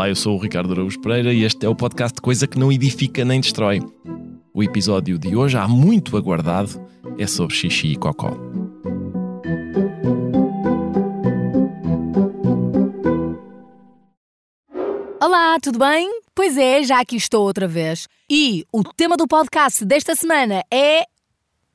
Olá, eu sou o Ricardo Araújo Pereira e este é o podcast de Coisa que não edifica nem destrói. O episódio de hoje, há muito aguardado, é sobre xixi e cocó. Olá, tudo bem? Pois é, já aqui estou outra vez. E o tema do podcast desta semana é.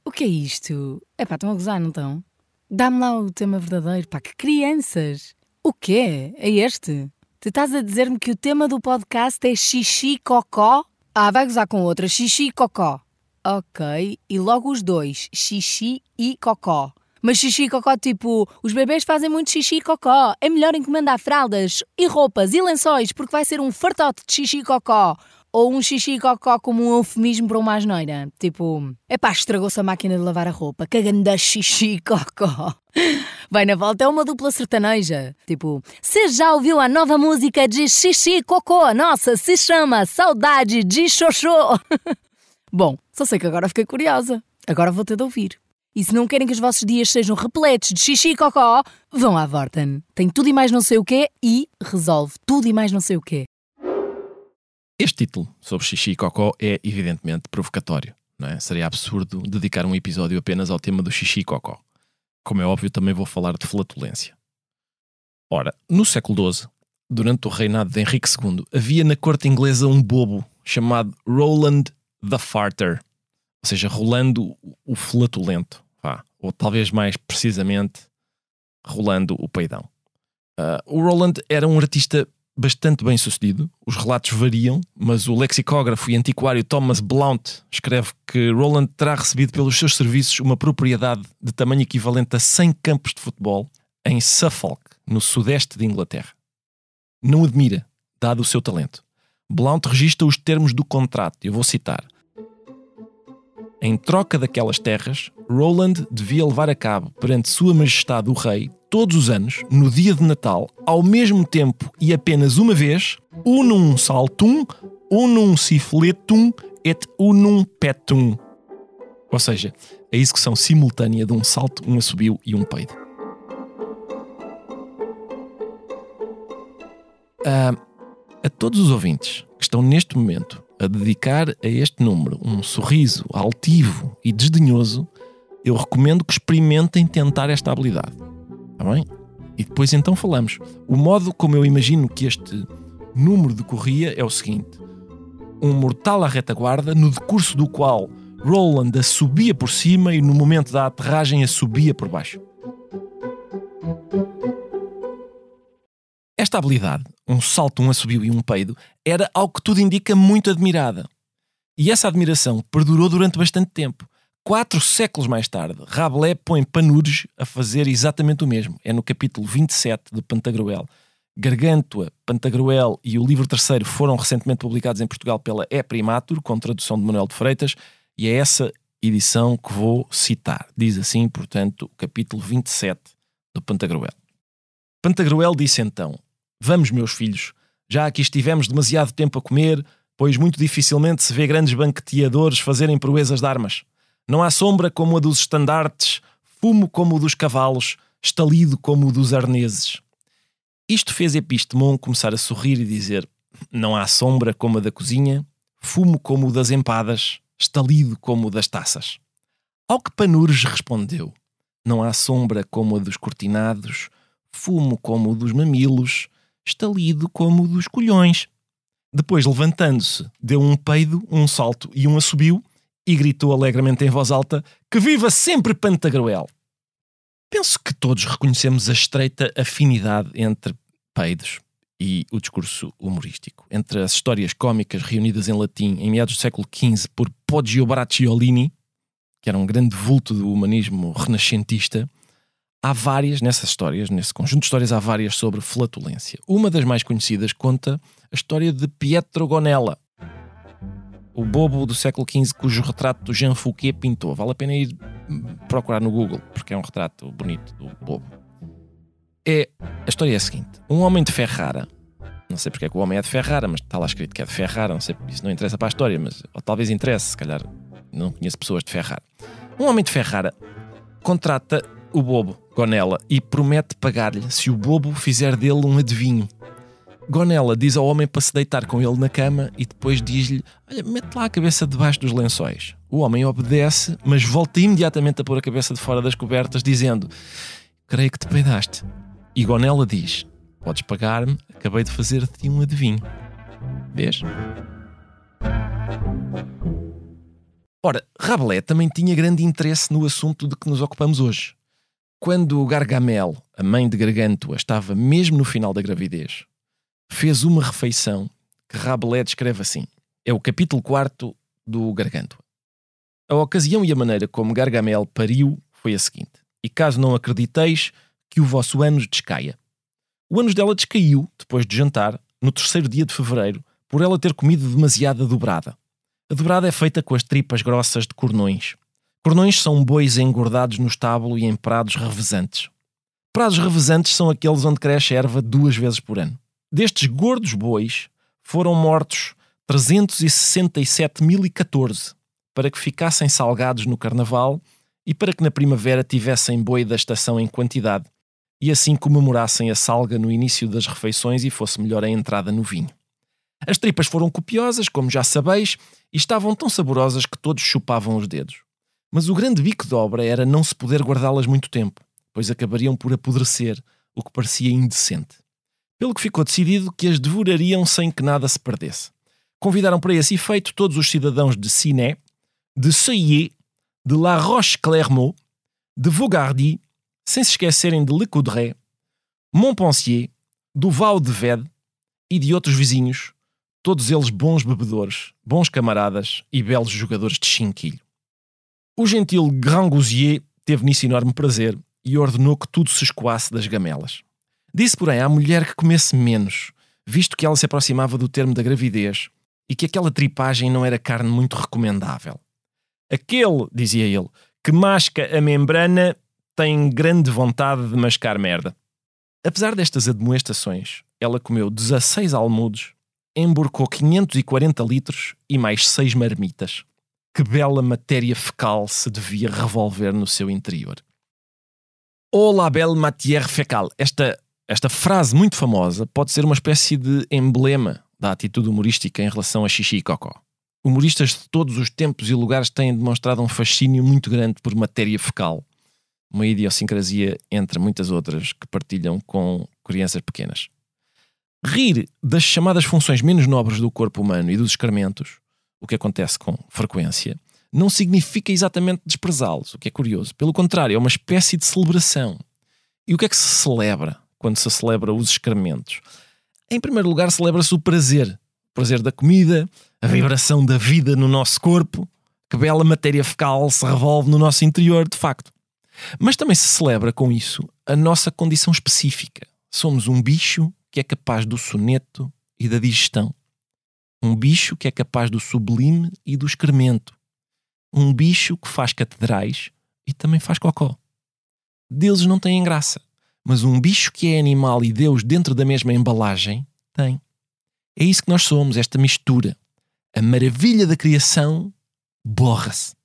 O que é isto? É pá, estão a gozar, não estão? Dá-me lá o tema verdadeiro, pá, que crianças! O quê? É este? Tu estás a dizer-me que o tema do podcast é xixi cocó? Ah, vai gozar com outra, xixi cocó. Ok, e logo os dois, xixi e cocó. Mas xixi e cocó, tipo, os bebês fazem muito xixi e cocó. É melhor encomendar fraldas e roupas e lençóis porque vai ser um fartote de xixi e cocó. Ou um xixi e cocó como um eufemismo para uma asneira. Tipo, epá, estragou-se a máquina de lavar a roupa. Cagando da xixi e cocó. Vai na volta, é uma dupla sertaneja. Tipo, você já ouviu a nova música de xixi cocô? Nossa, se chama Saudade de Xoxô. Bom, só sei que agora fiquei curiosa. Agora vou ter de ouvir. E se não querem que os vossos dias sejam repletos de xixi e cocó, vão à Vorten. Tem tudo e mais não sei o quê e resolve tudo e mais não sei o quê. Este título sobre xixi e cocó é evidentemente provocatório. Não é? Seria absurdo dedicar um episódio apenas ao tema do xixi e cocó. Como é óbvio, também vou falar de flatulência. Ora, no século XII, durante o reinado de Henrique II, havia na corte inglesa um bobo chamado Roland the Farter, ou seja, rolando o flatulento vá, ou talvez mais precisamente, rolando o peidão. Uh, o Roland era um artista bastante bem sucedido, os relatos variam, mas o lexicógrafo e antiquário Thomas Blount escreve que Roland terá recebido pelos seus serviços uma propriedade de tamanho equivalente a 100 campos de futebol em Suffolk, no sudeste de Inglaterra. Não admira, dado o seu talento. Blount registra os termos do contrato, eu vou citar. Em troca daquelas terras, Roland devia levar a cabo perante Sua Majestade o Rei, todos os anos, no dia de Natal, ao mesmo tempo e apenas uma vez, unum saltum, unum sifletum et unum petum. Ou seja, a execução simultânea de um salto, um assobio e um peido. Uh, a todos os ouvintes que estão neste momento a dedicar a este número um sorriso altivo e desdenhoso, eu recomendo que experimentem tentar esta habilidade. Está bem? E depois então falamos. O modo como eu imagino que este número decorria é o seguinte: um mortal à retaguarda, no decurso do qual Roland a subia por cima e no momento da aterragem a subia por baixo. Esta habilidade, um salto, um assobio e um peido, era, ao que tudo indica, muito admirada. E essa admiração perdurou durante bastante tempo. Quatro séculos mais tarde, Rabelais põe Panurge a fazer exatamente o mesmo. É no capítulo 27 do Pantagruel. Gargantua, Pantagruel e o livro terceiro foram recentemente publicados em Portugal pela E Primatur, com tradução de Manuel de Freitas, e é essa edição que vou citar. Diz assim, portanto, o capítulo 27 do Pantagruel. Pantagruel disse então: Vamos, meus filhos, já aqui estivemos demasiado tempo a comer, pois muito dificilmente se vê grandes banqueteadores fazerem proezas de armas. Não há sombra como a dos estandartes, fumo como o dos cavalos, estalido como o dos arneses. Isto fez Epistemon começar a sorrir e dizer: Não há sombra como a da cozinha, fumo como o das empadas, estalido como o das taças. Ao que Panurges respondeu: Não há sombra como a dos cortinados, fumo como o dos mamilos, estalido como o dos colhões. Depois, levantando-se, deu um peido, um salto e um assobio e gritou alegremente em voz alta: Que viva sempre Pantagruel! Penso que todos reconhecemos a estreita afinidade entre peidos e o discurso humorístico, entre as histórias cómicas reunidas em latim em meados do século XV por Poggio Bracciolini, que era um grande vulto do humanismo renascentista, há várias, nessas histórias, nesse conjunto de histórias, há várias sobre flatulência. Uma das mais conhecidas conta a história de Pietro Gonella, o bobo do século XV cujo retrato Jean Fouquet pintou. Vale a pena ir procurar no Google, porque é um retrato bonito do bobo. É, a história é a seguinte: um homem de Ferrara, não sei porque é que o homem é de Ferrara, mas está lá escrito que é de Ferrara, não sei, isso não interessa para a história, mas talvez interesse, se calhar não conheço pessoas de Ferrara. Um homem de Ferrara contrata o bobo, Gonella, e promete pagar-lhe se o bobo fizer dele um adivinho. Gonela diz ao homem para se deitar com ele na cama e depois diz-lhe: Olha, mete lá a cabeça debaixo dos lençóis. O homem obedece, mas volta imediatamente a pôr a cabeça de fora das cobertas, dizendo: Creio que te peidaste. E Gonela diz: Podes pagar-me, acabei de fazer-te um adivinho. Vês? Ora, Rabelais também tinha grande interesse no assunto de que nos ocupamos hoje. Quando Gargamel, a mãe de Gargantua, estava mesmo no final da gravidez, fez uma refeição que Rabelais descreve assim. É o capítulo 4 do Gargantua. A ocasião e a maneira como Gargamel pariu foi a seguinte. E caso não acrediteis, que o vosso ânus descaia. O ânus dela descaiu, depois de jantar, no terceiro dia de fevereiro, por ela ter comido demasiada dobrada. A dobrada é feita com as tripas grossas de cornões. Cornões são bois engordados no estábulo e em prados revezantes. Prados revezantes são aqueles onde cresce erva duas vezes por ano. Destes gordos bois foram mortos 367.014 para que ficassem salgados no carnaval e para que na primavera tivessem boi da estação em quantidade e assim comemorassem a salga no início das refeições e fosse melhor a entrada no vinho. As tripas foram copiosas, como já sabeis, e estavam tão saborosas que todos chupavam os dedos. Mas o grande bico de obra era não se poder guardá-las muito tempo, pois acabariam por apodrecer, o que parecia indecente. Pelo que ficou decidido que as devorariam sem que nada se perdesse. Convidaram para esse efeito todos os cidadãos de Siné, de Seuillet, de La Roche-Clermont, de Vaugardy, sem se esquecerem de Le Coudray, Montpensier, do Val de Vede e de outros vizinhos, todos eles bons bebedores, bons camaradas e belos jogadores de chinquilho. O gentil Grand Gousier teve nisso enorme prazer e ordenou que tudo se escoasse das gamelas. Disse, porém, à mulher que comesse menos, visto que ela se aproximava do termo da gravidez e que aquela tripagem não era carne muito recomendável. Aquele, dizia ele, que masca a membrana tem grande vontade de mascar merda. Apesar destas admoestações, ela comeu 16 almudos emborcou 540 litros e mais 6 marmitas. Que bela matéria fecal se devia revolver no seu interior. Oh la belle matière fécale. Esta, esta frase muito famosa pode ser uma espécie de emblema da atitude humorística em relação a xixi e cocó. Humoristas de todos os tempos e lugares têm demonstrado um fascínio muito grande por matéria fecal, uma idiosincrasia entre muitas outras que partilham com crianças pequenas. Rir das chamadas funções menos nobres do corpo humano e dos excrementos, o que acontece com frequência, não significa exatamente desprezá-los, o que é curioso. Pelo contrário, é uma espécie de celebração. E o que é que se celebra quando se celebra os excrementos? Em primeiro lugar, celebra-se o prazer. O prazer da comida, a vibração da vida no nosso corpo, que bela matéria fecal se revolve no nosso interior, de facto. Mas também se celebra com isso a nossa condição específica. Somos um bicho que é capaz do soneto e da digestão. Um bicho que é capaz do sublime e do excremento. Um bicho que faz catedrais e também faz cocó. Deuses não têm graça, mas um bicho que é animal e Deus dentro da mesma embalagem tem. É isso que nós somos, esta mistura. A maravilha da criação borra-se.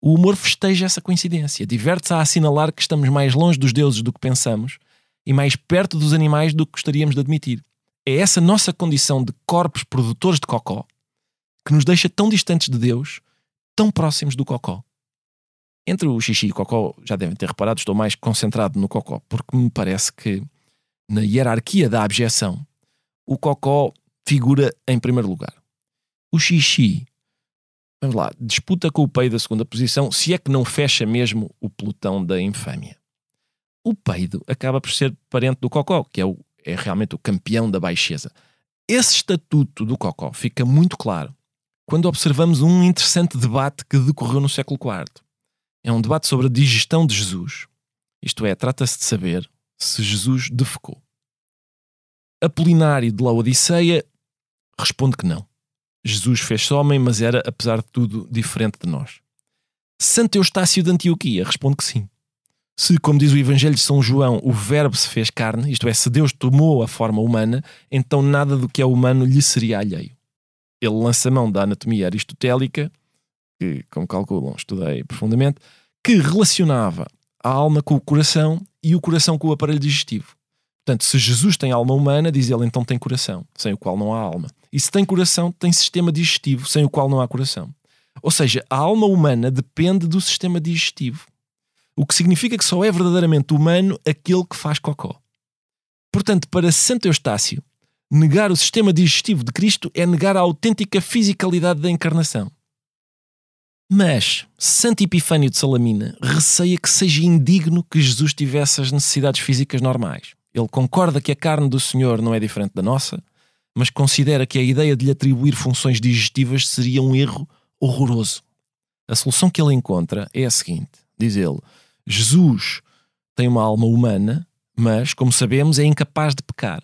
O humor festeja essa coincidência, diverte-se a assinalar que estamos mais longe dos deuses do que pensamos e mais perto dos animais do que gostaríamos de admitir. É essa nossa condição de corpos produtores de cocó que nos deixa tão distantes de Deus, tão próximos do cocó. Entre o xixi e o cocó, já devem ter reparado, estou mais concentrado no cocó, porque me parece que na hierarquia da abjeção, o cocó figura em primeiro lugar. O xixi, vamos lá, disputa com o peido da segunda posição, se é que não fecha mesmo o pelotão da infâmia o peido acaba por ser parente do cocó, que é, o, é realmente o campeão da baixeza. Esse estatuto do cocó fica muito claro quando observamos um interessante debate que decorreu no século IV. É um debate sobre a digestão de Jesus. Isto é, trata-se de saber se Jesus defecou. Apolinário de Laodiceia responde que não. Jesus fez-se homem, mas era, apesar de tudo, diferente de nós. Santo Eustácio de Antioquia responde que sim. Se, como diz o Evangelho de São João, o Verbo se fez carne, isto é, se Deus tomou a forma humana, então nada do que é humano lhe seria alheio. Ele lança mão da anatomia aristotélica, que, como calculam, estudei profundamente, que relacionava a alma com o coração e o coração com o aparelho digestivo. Portanto, se Jesus tem alma humana, diz ele, então tem coração, sem o qual não há alma. E se tem coração, tem sistema digestivo, sem o qual não há coração. Ou seja, a alma humana depende do sistema digestivo. O que significa que só é verdadeiramente humano aquele que faz cocó. Portanto, para Santo Eustácio, negar o sistema digestivo de Cristo é negar a autêntica fisicalidade da encarnação. Mas Santo Epifânio de Salamina receia que seja indigno que Jesus tivesse as necessidades físicas normais. Ele concorda que a carne do Senhor não é diferente da nossa, mas considera que a ideia de lhe atribuir funções digestivas seria um erro horroroso. A solução que ele encontra é a seguinte: diz ele, Jesus tem uma alma humana, mas, como sabemos, é incapaz de pecar.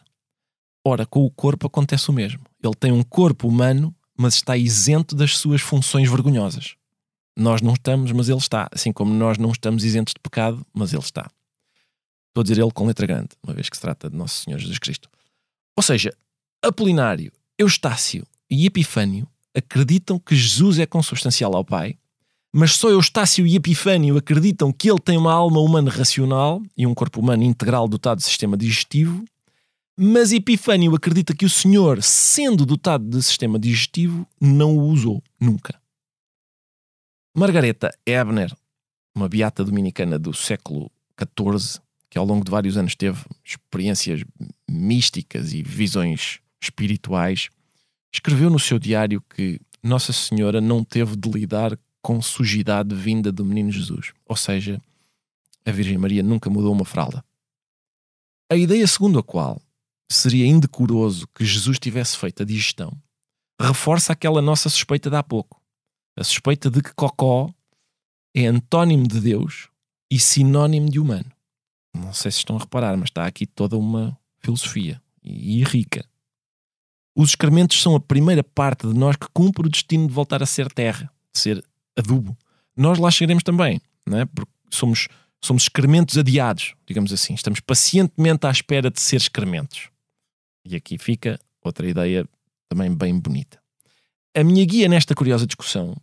Ora, com o corpo acontece o mesmo. Ele tem um corpo humano, mas está isento das suas funções vergonhosas. Nós não estamos, mas ele está. Assim como nós não estamos isentos de pecado, mas ele está. Estou a dizer ele com letra grande, uma vez que se trata de Nosso Senhor Jesus Cristo. Ou seja, Apolinário, Eustácio e Epifânio acreditam que Jesus é consubstancial ao Pai, mas só Eustácio e Epifânio acreditam que ele tem uma alma humana racional e um corpo humano integral dotado de sistema digestivo, mas Epifânio acredita que o Senhor, sendo dotado de sistema digestivo, não o usou nunca. Margareta Ebner, uma beata dominicana do século XIV, que ao longo de vários anos teve experiências místicas e visões espirituais, escreveu no seu diário que Nossa Senhora não teve de lidar com sujidade vinda do menino Jesus. Ou seja, a Virgem Maria nunca mudou uma fralda. A ideia segundo a qual seria indecoroso que Jesus tivesse feito a digestão reforça aquela nossa suspeita de há pouco. A suspeita de que Cocó é antónimo de Deus e sinónimo de humano. Não sei se estão a reparar, mas está aqui toda uma filosofia e, rica. Os excrementos são a primeira parte de nós que cumpre o destino de voltar a ser terra, de ser adubo. Nós lá chegaremos também, não é? porque somos, somos excrementos adiados, digamos assim. Estamos pacientemente à espera de ser excrementos. E aqui fica outra ideia também bem bonita. A minha guia nesta curiosa discussão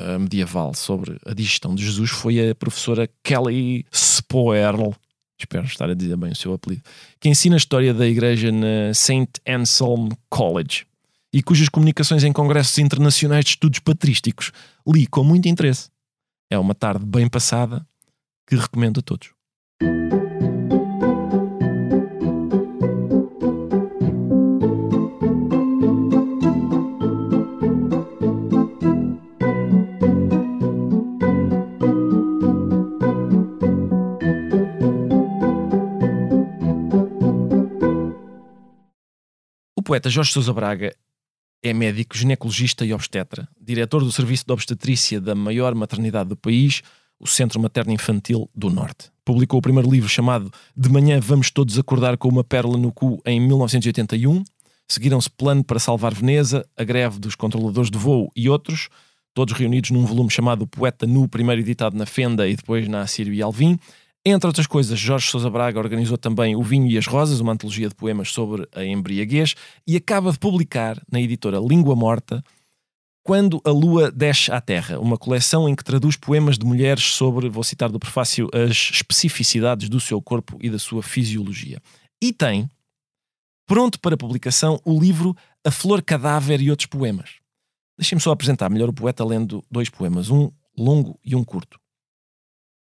uh, medieval sobre a digestão de Jesus foi a professora Kelly Spoerl, espero estar a dizer bem o seu apelido, que ensina a história da igreja na St. Anselm College e cujas comunicações em congressos internacionais de estudos patrísticos li com muito interesse. É uma tarde bem passada que recomendo a todos. poeta Jorge Sousa Braga é médico, ginecologista e obstetra, diretor do Serviço de Obstetrícia da maior maternidade do país, o Centro Materno Infantil do Norte. Publicou o primeiro livro chamado De Manhã Vamos Todos Acordar com uma Pérola no Cu em 1981. Seguiram-se Plano para Salvar Veneza, A Greve dos Controladores de Voo e outros, todos reunidos num volume chamado Poeta Nu, primeiro editado na Fenda e depois na Assírio e Alvim. Entre outras coisas, Jorge Sousa Braga organizou também O Vinho e as Rosas, uma antologia de poemas sobre a embriaguez, e acaba de publicar na editora Língua Morta Quando a Lua Desce à Terra, uma coleção em que traduz poemas de mulheres sobre, vou citar do prefácio, as especificidades do seu corpo e da sua fisiologia. E tem, pronto para publicação, o livro A Flor Cadáver e Outros Poemas. Deixem-me só apresentar melhor o poeta lendo dois poemas, um longo e um curto.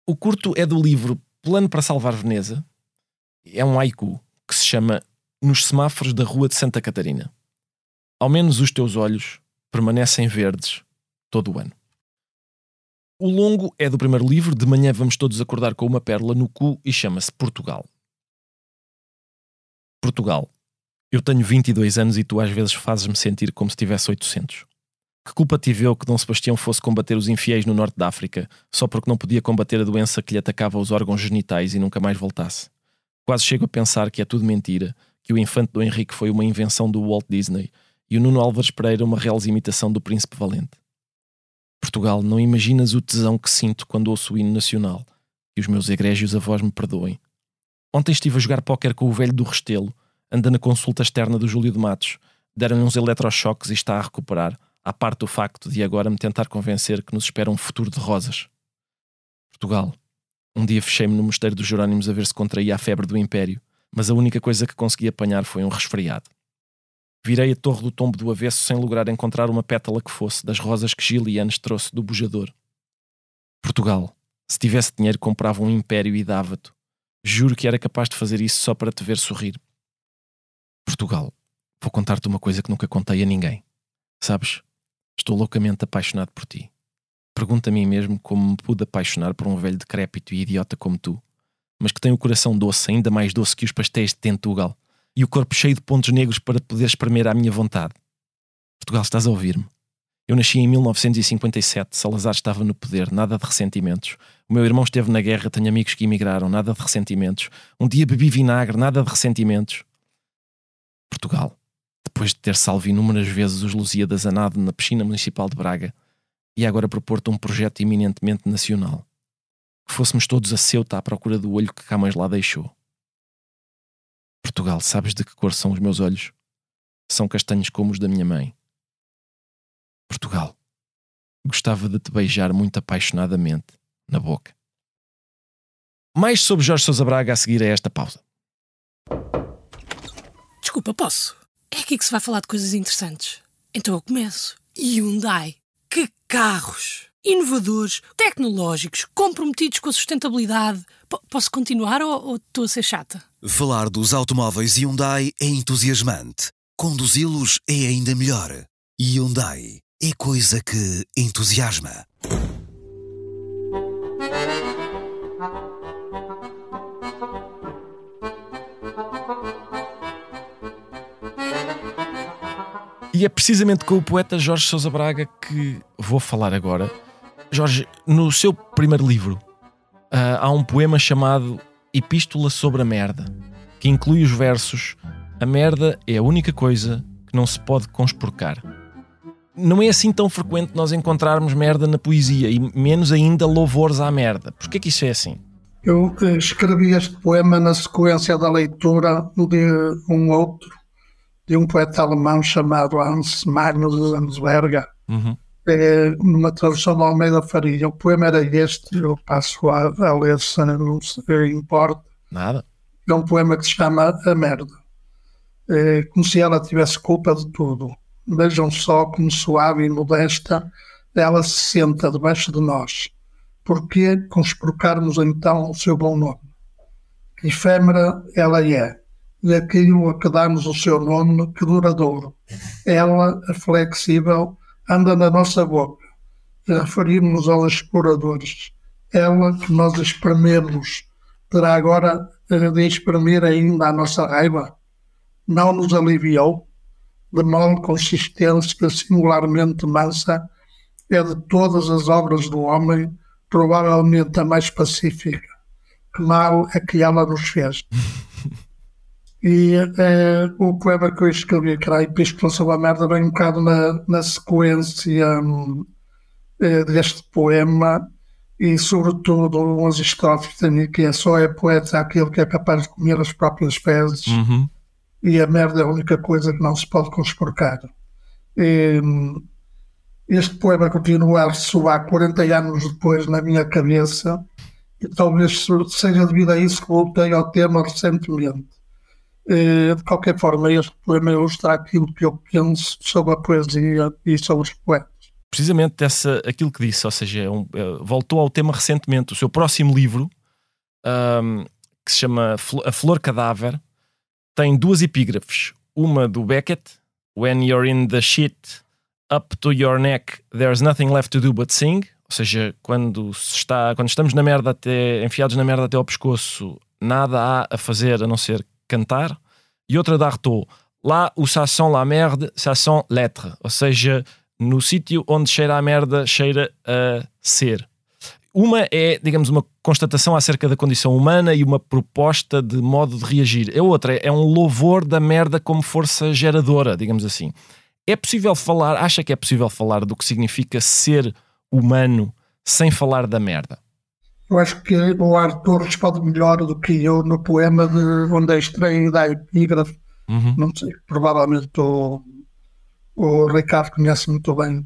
O curto é do livro Plano para Salvar Veneza é um haiku que se chama Nos Semáforos da Rua de Santa Catarina. Ao menos os teus olhos permanecem verdes todo o ano. O longo é do primeiro livro, de manhã vamos todos acordar com uma pérola no cu e chama-se Portugal. Portugal. Eu tenho 22 anos e tu às vezes fazes-me sentir como se tivesse 800. Que culpa tive eu que Dom Sebastião fosse combater os infiéis no norte da África, só porque não podia combater a doença que lhe atacava os órgãos genitais e nunca mais voltasse? Quase chego a pensar que é tudo mentira, que o infante do Henrique foi uma invenção do Walt Disney e o Nuno Álvares Pereira uma real imitação do Príncipe Valente. Portugal, não imaginas o tesão que sinto quando ouço o hino nacional, e os meus egrégios avós me perdoem. Ontem estive a jogar póquer com o velho do Restelo, anda na consulta externa do Júlio de Matos, deram-lhe uns eletrochoques e está a recuperar à parte do facto de agora me tentar convencer que nos espera um futuro de rosas. Portugal. Um dia fechei-me no mosteiro dos Jerónimos a ver se contraía a febre do Império. mas a única coisa que consegui apanhar foi um resfriado. Virei a torre do tombo do avesso sem lograr encontrar uma pétala que fosse das rosas que Gilianes trouxe do bujador. Portugal, se tivesse dinheiro, comprava um império e dava-te. Juro que era capaz de fazer isso só para te ver sorrir. Portugal, vou contar-te uma coisa que nunca contei a ninguém. Sabes, estou loucamente apaixonado por ti. Pergunto a mim mesmo como me pude apaixonar por um velho decrépito e idiota como tu, mas que tem o coração doce, ainda mais doce que os pastéis de Tentugal e o corpo cheio de pontos negros para poder espremer à minha vontade. Portugal, estás a ouvir-me? Eu nasci em 1957, Salazar estava no poder, nada de ressentimentos. O meu irmão esteve na guerra, tenho amigos que emigraram, nada de ressentimentos. Um dia bebi vinagre, nada de ressentimentos. Portugal, depois de ter salvo inúmeras vezes os Lusíadas a nado na piscina municipal de Braga, e agora propor-te um projeto eminentemente nacional. Que fôssemos todos a Ceuta à procura do olho que Camões lá deixou. Portugal, sabes de que cor são os meus olhos? São castanhos como os da minha mãe. Portugal, gostava de te beijar muito apaixonadamente na boca. Mais sobre Jorge Sousa Braga a seguir a esta pausa. Desculpa, posso? É aqui que se vai falar de coisas interessantes. Então eu começo. Hyundai. Que carros! Inovadores, tecnológicos, comprometidos com a sustentabilidade. P posso continuar ou, ou estou a ser chata? Falar dos automóveis Hyundai é entusiasmante. Conduzi-los é ainda melhor. Hyundai é coisa que entusiasma. E é precisamente com o poeta Jorge Sousa Braga que vou falar agora. Jorge, no seu primeiro livro uh, há um poema chamado Epístola sobre a Merda, que inclui os versos A merda é a única coisa que não se pode conspurcar. Não é assim tão frequente nós encontrarmos merda na poesia e menos ainda louvores à merda. Porquê que isso é assim? Eu escrevi este poema na sequência da leitura de um outro de um poeta alemão chamado Hans Magnus Landsberger, uhum. é, numa tradução de Almeida Faria. O poema era este, eu passo a, a ler se não se importa. Nada. É um poema que se chama A Merda. É, como se ela tivesse culpa de tudo. Vejam só como suave e modesta ela se senta debaixo de nós. Porquê conspurcarmos então o seu bom nome? Efêmera ela é, a que damos o seu nome, que duradouro. Ela, flexível, anda na nossa boca. Referimos-nos aos exploradores. Ela, que nós esprememos, terá agora de exprimir ainda a nossa raiva? Não nos aliviou? De mole consistência singularmente mansa, é de todas as obras do homem, provavelmente a mais pacífica. Que mal é que ela nos fez. E é, o poema que eu escrevi, que era a Epístola sobre a Merda, vem um bocado na, na sequência um, é, deste poema e, sobretudo, umas estrofes que é só é poeta aquele que é capaz de comer as próprias fezes uhum. e a merda é a única coisa que não se pode conspurcar. E, hum, este poema continua a ressoar 40 anos depois na minha cabeça e talvez seja devido a isso que voltei ao tema recentemente eh, de qualquer forma, este poema ilustra aquilo que eu penso sobre a poesia e sobre os poetas. Precisamente dessa, aquilo que disse, ou seja, é um, é, voltou ao tema recentemente. O seu próximo livro, um, que se chama A Flor Cadáver, tem duas epígrafes. Uma do Beckett, When you're in the shit, up to your neck, there's nothing left to do but sing. Ou seja, quando, está, quando estamos na merda até, enfiados na merda até ao pescoço, nada há a fazer a não ser cantar, e outra da Artaud. Lá o ça sent la merde, ça sent l'être. Ou seja, no sítio onde cheira a merda, cheira a ser. Uma é, digamos, uma constatação acerca da condição humana e uma proposta de modo de reagir. A outra é um louvor da merda como força geradora, digamos assim. É possível falar, acha que é possível falar do que significa ser humano sem falar da merda? Eu acho que o Arthur responde melhor do que eu no poema de onde é extraído da epígrafe. Uhum. Não sei, provavelmente o, o Ricardo conhece muito bem.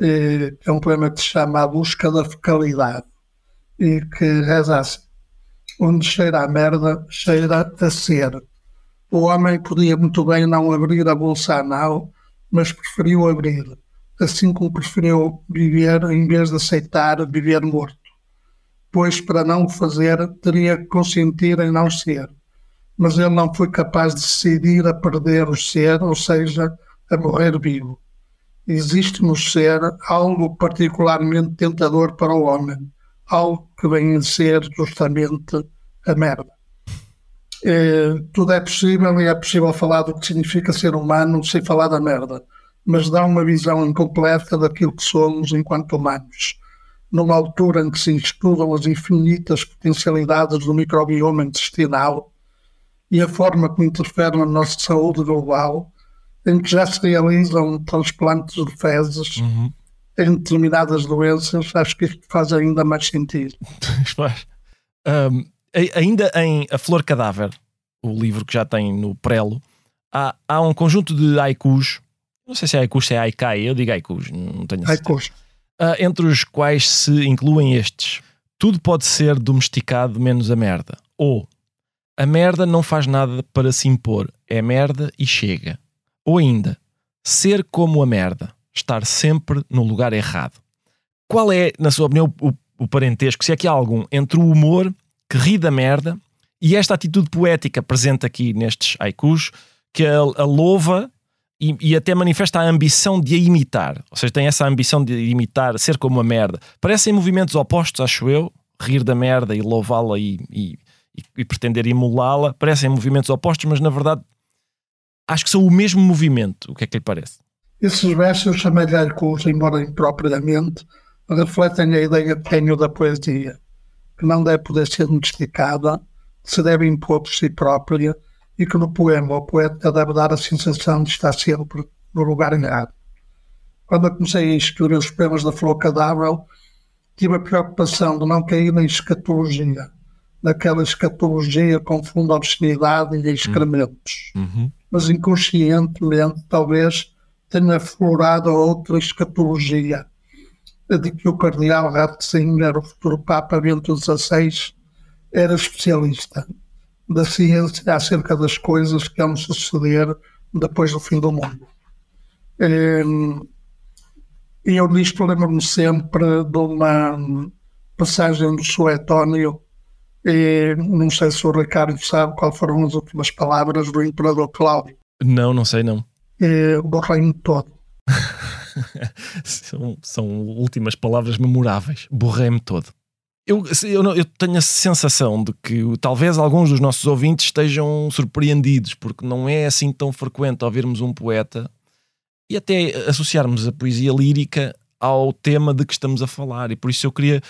É um poema que se chama A Busca da Fecalidade e que reza assim. onde cheira a merda, cheira a ser. O homem podia muito bem não abrir a bolsa anal, mas preferiu abrir, assim como preferiu viver em vez de aceitar viver morto. Pois, para não o fazer, teria que consentir em não ser. Mas ele não foi capaz de decidir a perder o ser, ou seja, a morrer vivo. Existe no ser algo particularmente tentador para o homem, algo que vem a ser justamente a merda. É, tudo é possível e é possível falar do que significa ser humano sem falar da merda, mas dá uma visão incompleta daquilo que somos enquanto humanos. Numa altura em que se estudam as infinitas potencialidades do microbioma intestinal e a forma como interfere na nossa saúde global, em que já se realizam transplantes de fezes uhum. em determinadas doenças, acho que isto faz ainda mais sentido. um, ainda em A Flor Cadáver, o livro que já tem no prelo, há, há um conjunto de haikus, não sei se é haikus, se é haikai, eu digo haikus, não tenho certeza. Haikus. Uh, entre os quais se incluem estes. Tudo pode ser domesticado menos a merda. Ou a merda não faz nada para se impor, é merda e chega. Ou ainda, ser como a merda, estar sempre no lugar errado. Qual é, na sua opinião, o, o parentesco, se é que há algum, entre o humor que ri da merda e esta atitude poética presente aqui nestes haikus, que a, a louva e, e, até manifesta a ambição de a imitar. Ou seja, tem essa ambição de imitar, ser como a merda. Parecem movimentos opostos, acho eu. Rir da merda e louvá-la e, e, e, pretender imolá-la. Parecem movimentos opostos, mas na verdade acho que são o mesmo movimento. O que é que lhe parece? Esses versos, chamei-lhe haikus, embora impropriamente, refletem a ideia que tenho da poesia que não deve poder ser domesticada, se deve impor por si própria e que no poema o poeta deve dar a sensação de estar sempre no lugar errado. Quando eu comecei a escrever os poemas da Flor Cadável, tive a preocupação de não cair na escatologia, naquela escatologia com fundo obscenidade e excrementos. Uhum. Mas inconscientemente, talvez, tenha aflorado outra escatologia, de que o cardeal Ratzinger, o futuro Papa Bento XVI, era especialista da ciência acerca das coisas que vão suceder depois do fim do mundo. Ehm, e eu nisto lembro-me sempre de uma passagem do Suetónio, e não sei se o Ricardo sabe qual foram as últimas palavras do Imperador Cláudio. Não, não sei não. É, o reino todo. são, são últimas palavras memoráveis. Borrei-me todo. Eu, eu, eu, tenho a sensação de que talvez alguns dos nossos ouvintes estejam surpreendidos, porque não é assim tão frequente ouvirmos um poeta e até associarmos a poesia lírica ao tema de que estamos a falar. E por isso eu queria,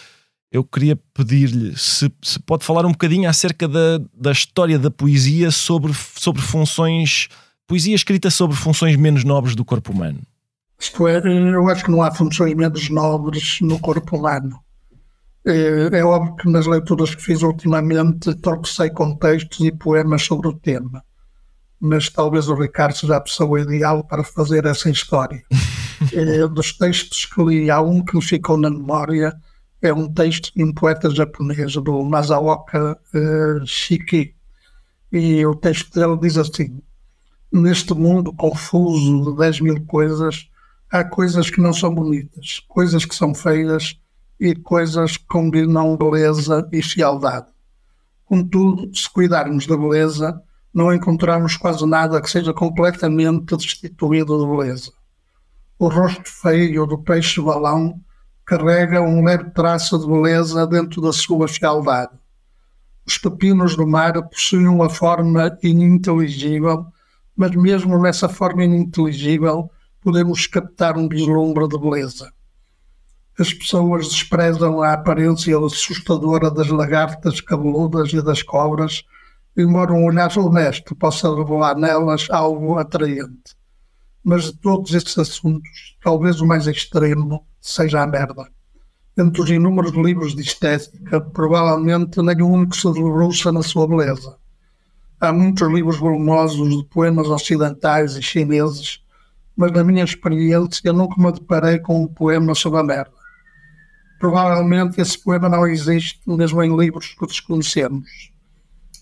eu queria pedir-lhe se, se, pode falar um bocadinho acerca da, da história da poesia sobre, sobre funções, poesia escrita sobre funções menos nobres do corpo humano. Isto é, eu acho que não há funcionamentos nobres no corpo humano. É, é óbvio que nas leituras que fiz ultimamente torcei contextos e poemas sobre o tema, mas talvez o Ricardo seja a pessoa ideal para fazer essa história. é, dos textos que li, há um que me ficou na memória, é um texto de um poeta japonês, do Masaoka uh, Shiki, e o texto dele diz assim: Neste mundo confuso de 10 mil coisas, há coisas que não são bonitas, coisas que são feias e coisas que combinam beleza e fialdade. Contudo, se cuidarmos da beleza, não encontramos quase nada que seja completamente destituído de beleza. O rosto feio do peixe-balão carrega um leve traço de beleza dentro da sua fialdade. Os pepinos do mar possuem uma forma ininteligível, mas mesmo nessa forma ininteligível podemos captar um vislumbre de beleza. As pessoas desprezam a aparência assustadora das lagartas cabeludas e das cobras, embora um olhar honesto possa revelar nelas algo atraente. Mas de todos estes assuntos, talvez o mais extremo seja a merda. Entre os inúmeros livros de estética, provavelmente nenhum único se debruça na sua beleza. Há muitos livros volumosos de poemas ocidentais e chineses mas na minha experiência nunca me deparei com um poema sobre a merda. Provavelmente esse poema não existe mesmo em livros que desconhecemos.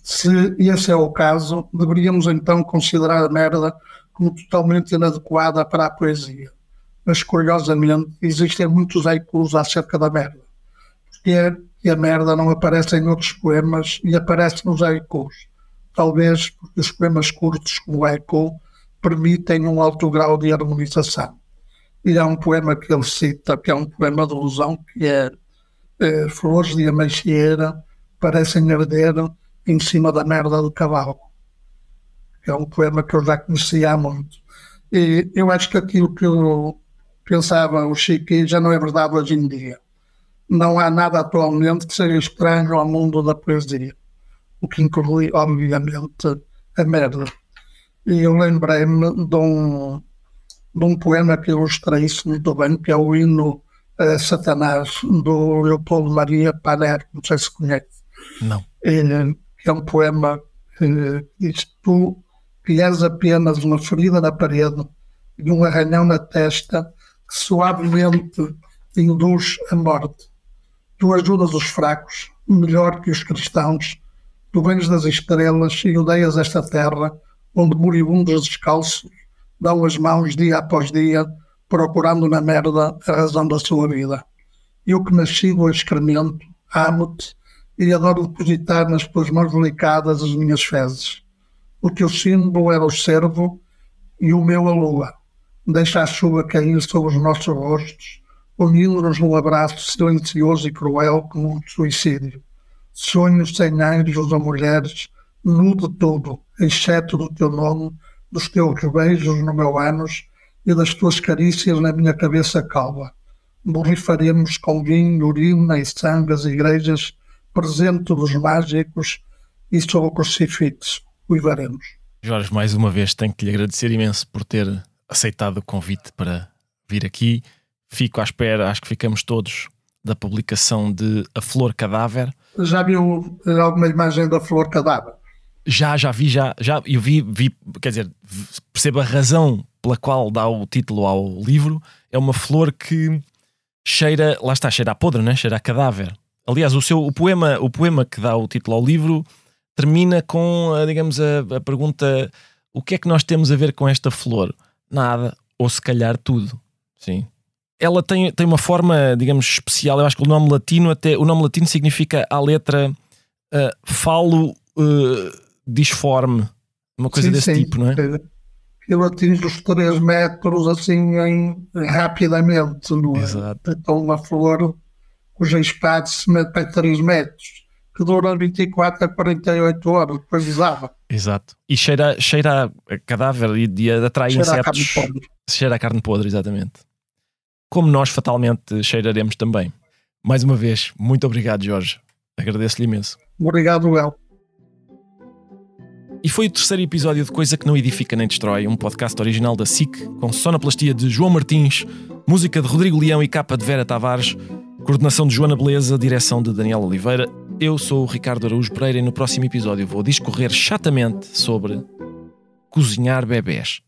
Se esse é o caso, deveríamos então considerar a merda como totalmente inadequada para a poesia. Mas, curiosamente, existem muitos ecos acerca da merda. Porque a merda não aparece em outros poemas e aparece nos ecos. Talvez porque os poemas curtos, como o eco, permitem um alto grau de harmonização. E há um poema que ele cita, que é um poema de ilusão, que é, é Flores de ameixeira parecem arder em cima da merda do cavalo. É um poema que eu já conhecia há muito. E eu acho que aquilo que eu pensava o Chico já não é verdade hoje em dia. Não há nada atualmente que seja estranho ao mundo da poesia. O que inclui, obviamente, a merda. E eu lembrei-me de um, de um poema que ilustra isso muito bem, que é o hino a Satanás, do Leopoldo Maria Paner, não sei se conhece. Não. É, é um poema que diz: Tu que és apenas uma ferida na parede e um arranhão na testa que suavemente induz a morte. Tu ajudas os fracos, melhor que os cristãos. Tu vens das estrelas e odeias esta terra, onde moribundos descalços dão as mãos dia após dia, procurando na merda a razão da sua vida. Eu que nasci do excremento, amo-te e adoro depositar nas tuas mãos delicadas as minhas fezes. O teu símbolo era o servo e o meu a lua. Deixa a chuva cair sobre os nossos rostos, unindo-nos num abraço silencioso e cruel como um suicídio. Sonhos sem anjos ou mulheres, nu de tudo, exceto do teu nome, dos teus beijos no meu ânus e das tuas carícias na minha cabeça calva. Borrifaremos com vinho, urina e sangue as igrejas presente dos mágicos e sobre o crucifixo. Uivaremos. Jorge, mais uma vez tenho que lhe agradecer imenso por ter aceitado o convite para vir aqui. Fico à espera, acho que ficamos todos da publicação de A Flor Cadáver. Já viu alguma imagem da Flor Cadáver? Já, já vi, já, já eu vi, vi, quer dizer, percebo a razão pela qual dá o título ao livro. É uma flor que cheira, lá está, cheira a podre, né? cheira a cadáver. Aliás, o seu o poema, o poema que dá o título ao livro termina com, digamos, a, a pergunta: o que é que nós temos a ver com esta flor? Nada, ou se calhar tudo. Sim. Ela tem, tem uma forma, digamos, especial. Eu acho que o nome latino até o nome latino significa a letra uh, falo uh, disforme, uma coisa sim, desse sim. tipo, não é? Ele atinge os 3 metros assim em, rapidamente, não é? Exato. Então uma flor cujo espaço se mete para 3 metros, que dura 24 a 48 horas, depois desava. Exato. E cheira, cheira a cadáver e, e atrai Cheira a insetos. carne podre. Cheira a carne podre, exatamente. Como nós fatalmente cheiraremos também. Mais uma vez, muito obrigado, Jorge. Agradeço-lhe imenso. Obrigado, El. E foi o terceiro episódio de Coisa que Não Edifica Nem Destrói, um podcast original da SIC, com sonoplastia de João Martins, música de Rodrigo Leão e capa de Vera Tavares, coordenação de Joana Beleza, direção de Daniel Oliveira. Eu sou o Ricardo Araújo Pereira e no próximo episódio vou discorrer chatamente sobre cozinhar bebés.